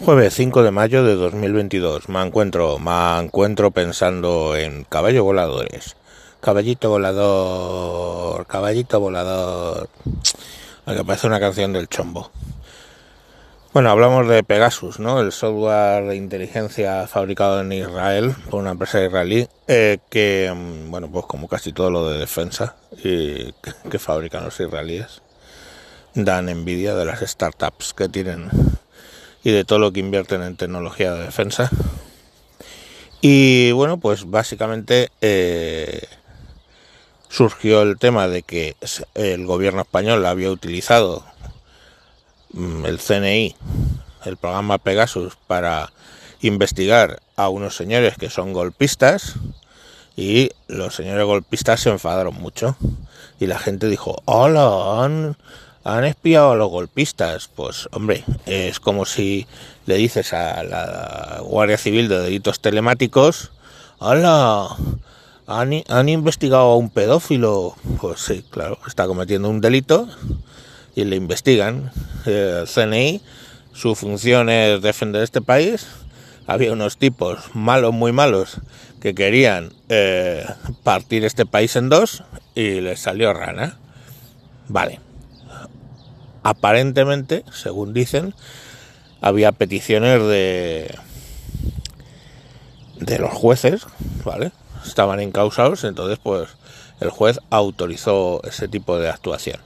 Jueves 5 de mayo de 2022. Me encuentro, me encuentro pensando en caballos voladores. Caballito volador, caballito volador. que parece una canción del chombo. Bueno, hablamos de Pegasus, ¿no? El software de inteligencia fabricado en Israel por una empresa israelí eh, que, mm, bueno, pues como casi todo lo de defensa que fabrican los israelíes, dan envidia de las startups que tienen y de todo lo que invierten en tecnología de defensa. Y bueno, pues básicamente eh, surgió el tema de que el gobierno español había utilizado mm, el CNI, el programa Pegasus, para investigar a unos señores que son golpistas y los señores golpistas se enfadaron mucho y la gente dijo, hola, han, espiado a los golpistas. Pues hombre, es como si le dices a la Guardia Civil de Delitos Telemáticos, hola, ¿han, han investigado a un pedófilo. Pues sí, claro, está cometiendo un delito y le investigan. El CNI, su función es defender este país. Había unos tipos malos, muy malos, que querían eh, partir este país en dos y les salió rana. Vale aparentemente, según dicen, había peticiones de de los jueces, ¿vale? Estaban encausados, entonces pues el juez autorizó ese tipo de actuación.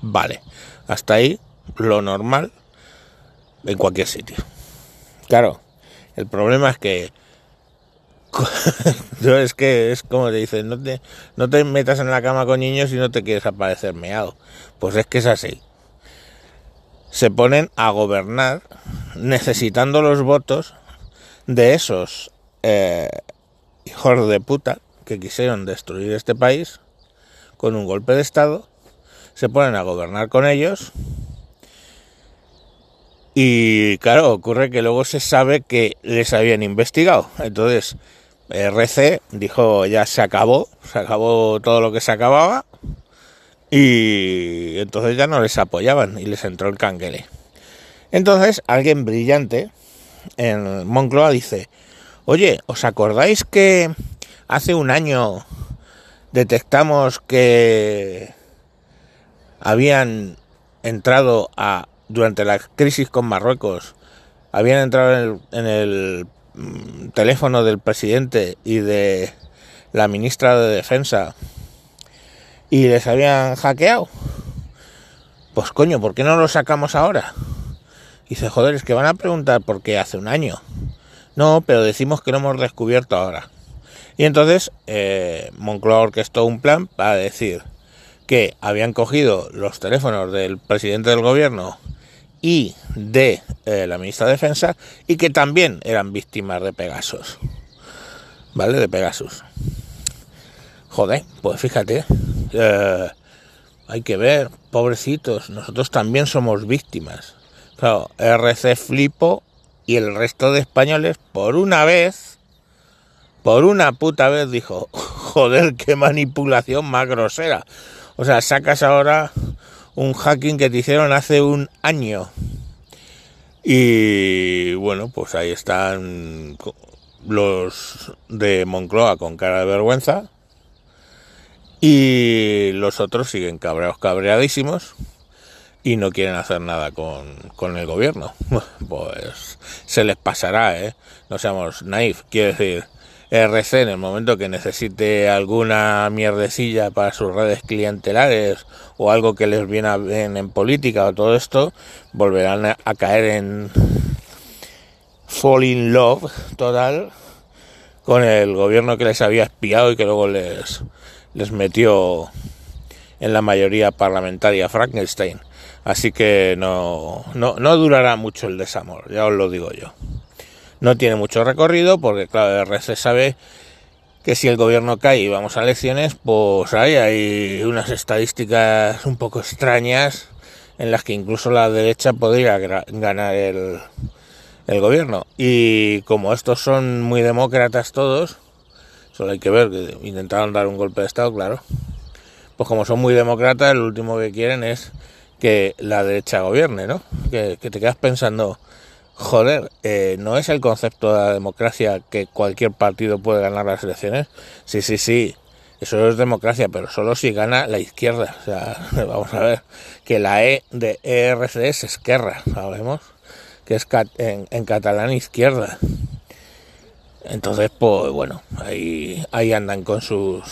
Vale, hasta ahí lo normal en cualquier sitio. Claro, el problema es que es que es como te dicen, no te, no te metas en la cama con niños y no te quieres aparecer meado. Pues es que es así se ponen a gobernar necesitando los votos de esos eh, hijos de puta que quisieron destruir este país con un golpe de Estado, se ponen a gobernar con ellos y claro, ocurre que luego se sabe que les habían investigado. Entonces, RC dijo ya se acabó, se acabó todo lo que se acababa y entonces ya no les apoyaban y les entró el canguele. Entonces alguien brillante en Moncloa dice, oye, ¿os acordáis que hace un año detectamos que habían entrado a, durante la crisis con Marruecos, habían entrado en el, en el mm, teléfono del presidente y de la ministra de Defensa y les habían hackeado. Pues coño, ¿por qué no lo sacamos ahora? Dice, joder, es que van a preguntar por qué hace un año. No, pero decimos que lo hemos descubierto ahora. Y entonces eh, Moncloa orquestó un plan para decir que habían cogido los teléfonos del presidente del gobierno y de eh, la ministra de Defensa y que también eran víctimas de Pegasus. ¿Vale? De Pegasus. Joder, pues fíjate, eh, hay que ver, pobrecitos, nosotros también somos víctimas. RC flipo y el resto de españoles, por una vez, por una puta vez, dijo, joder, qué manipulación más grosera. O sea, sacas ahora un hacking que te hicieron hace un año. Y bueno, pues ahí están los de Moncloa con cara de vergüenza y los otros siguen cabreados, cabreadísimos y no quieren hacer nada con, el gobierno. Pues se les pasará, ¿eh? No seamos naif. Quiero decir, RC en el momento que necesite alguna mierdecilla para sus redes clientelares o algo que les viene bien en política o todo esto, volverán a caer en fall in love total con el gobierno que les había espiado y que luego les les metió en la mayoría parlamentaria Frankenstein. Así que no, no, no durará mucho el desamor, ya os lo digo yo. No tiene mucho recorrido porque, claro, el RC sabe que si el gobierno cae y vamos a elecciones, pues hay, hay unas estadísticas un poco extrañas en las que incluso la derecha podría ganar el, el gobierno. Y como estos son muy demócratas todos, Solo hay que ver que intentaron dar un golpe de Estado, claro. Pues como son muy demócratas, lo último que quieren es que la derecha gobierne, ¿no? Que, te quedas pensando, joder, eh, ¿no es el concepto de la democracia que cualquier partido puede ganar las elecciones? Sí, sí, sí, eso es democracia, pero solo si gana la izquierda. O sea, vamos a ver, que la E de ERC es Esquerra, sabemos, que es en, en catalán izquierda. Entonces, pues bueno, ahí, ahí andan con sus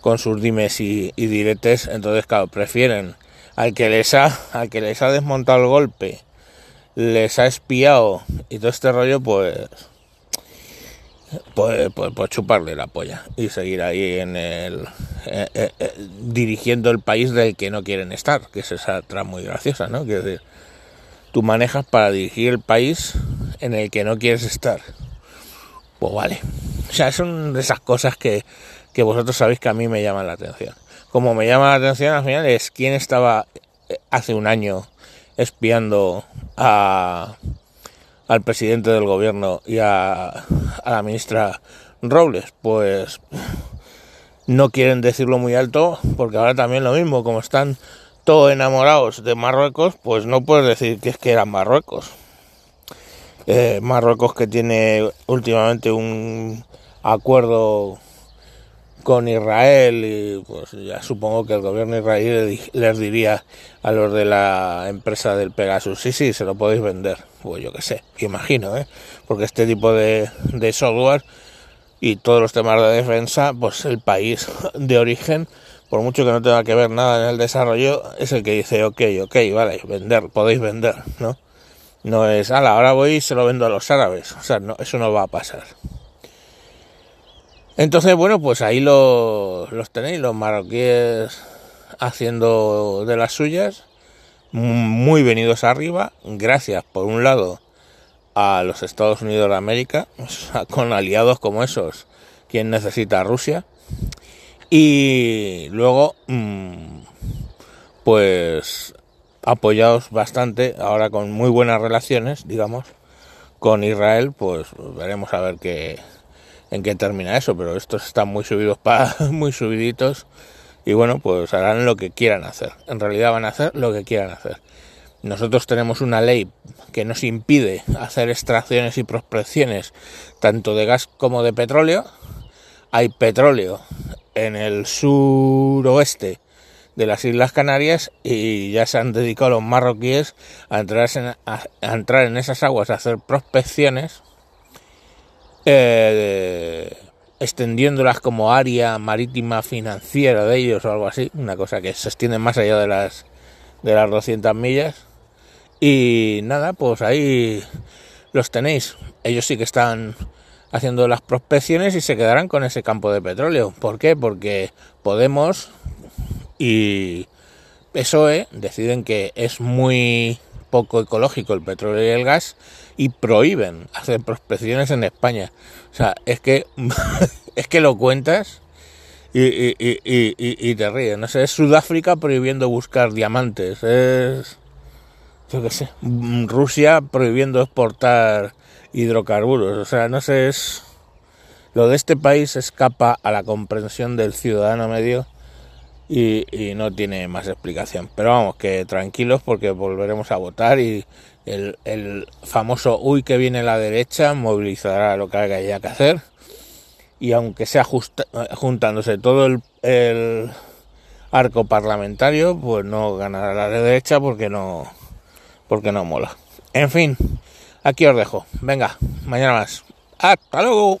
con sus dimes y, diretes, entonces claro, prefieren al que les ha, al que les ha desmontado el golpe, les ha espiado y todo este rollo, pues pues, pues, pues chuparle la polla y seguir ahí en el eh, eh, eh, dirigiendo el país del que no quieren estar, que es esa trama muy graciosa, ¿no? Decir, tú manejas para dirigir el país en el que no quieres estar. Pues vale. O sea, son de esas cosas que, que vosotros sabéis que a mí me llaman la atención. Como me llama la atención al final es quién estaba eh, hace un año espiando a, al presidente del gobierno y a, a la ministra Robles. Pues no quieren decirlo muy alto porque ahora también lo mismo, como están todos enamorados de Marruecos, pues no puedes decir que es que eran Marruecos. Eh, Marruecos que tiene últimamente un acuerdo con Israel y pues ya supongo que el gobierno israelí les diría a los de la empresa del Pegasus, sí, sí, se lo podéis vender, pues yo qué sé, imagino, ¿eh? porque este tipo de, de software y todos los temas de defensa, pues el país de origen, por mucho que no tenga que ver nada en el desarrollo, es el que dice, ok, ok, vale, vender, podéis vender, ¿no? No es, ala, ahora voy y se lo vendo a los árabes, o sea, no, eso no va a pasar. Entonces, bueno, pues ahí los, los tenéis, los marroquíes haciendo de las suyas, muy venidos arriba, gracias por un lado a los Estados Unidos de América, con aliados como esos, quien necesita Rusia, y luego, mm, pues apoyados bastante, ahora con muy buenas relaciones, digamos, con Israel, pues veremos a ver qué en qué termina eso, pero estos están muy subidos para muy subiditos y bueno, pues harán lo que quieran hacer. En realidad van a hacer lo que quieran hacer. Nosotros tenemos una ley que nos impide hacer extracciones y prospecciones tanto de gas como de petróleo. Hay petróleo en el suroeste de las Islas Canarias y ya se han dedicado los marroquíes a entrar en, a entrar en esas aguas a hacer prospecciones eh, extendiéndolas como área marítima financiera de ellos o algo así, una cosa que se extiende más allá de las de las 200 millas. Y nada, pues ahí los tenéis. Ellos sí que están haciendo las prospecciones y se quedarán con ese campo de petróleo. ¿Por qué? Porque Podemos y PSOE deciden que es muy poco ecológico el petróleo y el gas y prohíben hacer prospecciones en España. O sea, es que es que lo cuentas y, y, y, y, te ríes. No sé, es Sudáfrica prohibiendo buscar diamantes. Es, yo qué sé, Rusia prohibiendo exportar hidrocarburos. O sea, no sé, es... Lo de este país escapa a la comprensión del ciudadano medio y, y, no tiene más explicación. Pero vamos, que tranquilos porque volveremos a votar y el, el famoso uy que viene la derecha movilizará lo que haya que hacer y aunque sea juntándose todo el, el, arco parlamentario, pues no ganará la derecha porque no porque no mola. En fin, aquí os dejo. Venga, mañana más. Hasta luego.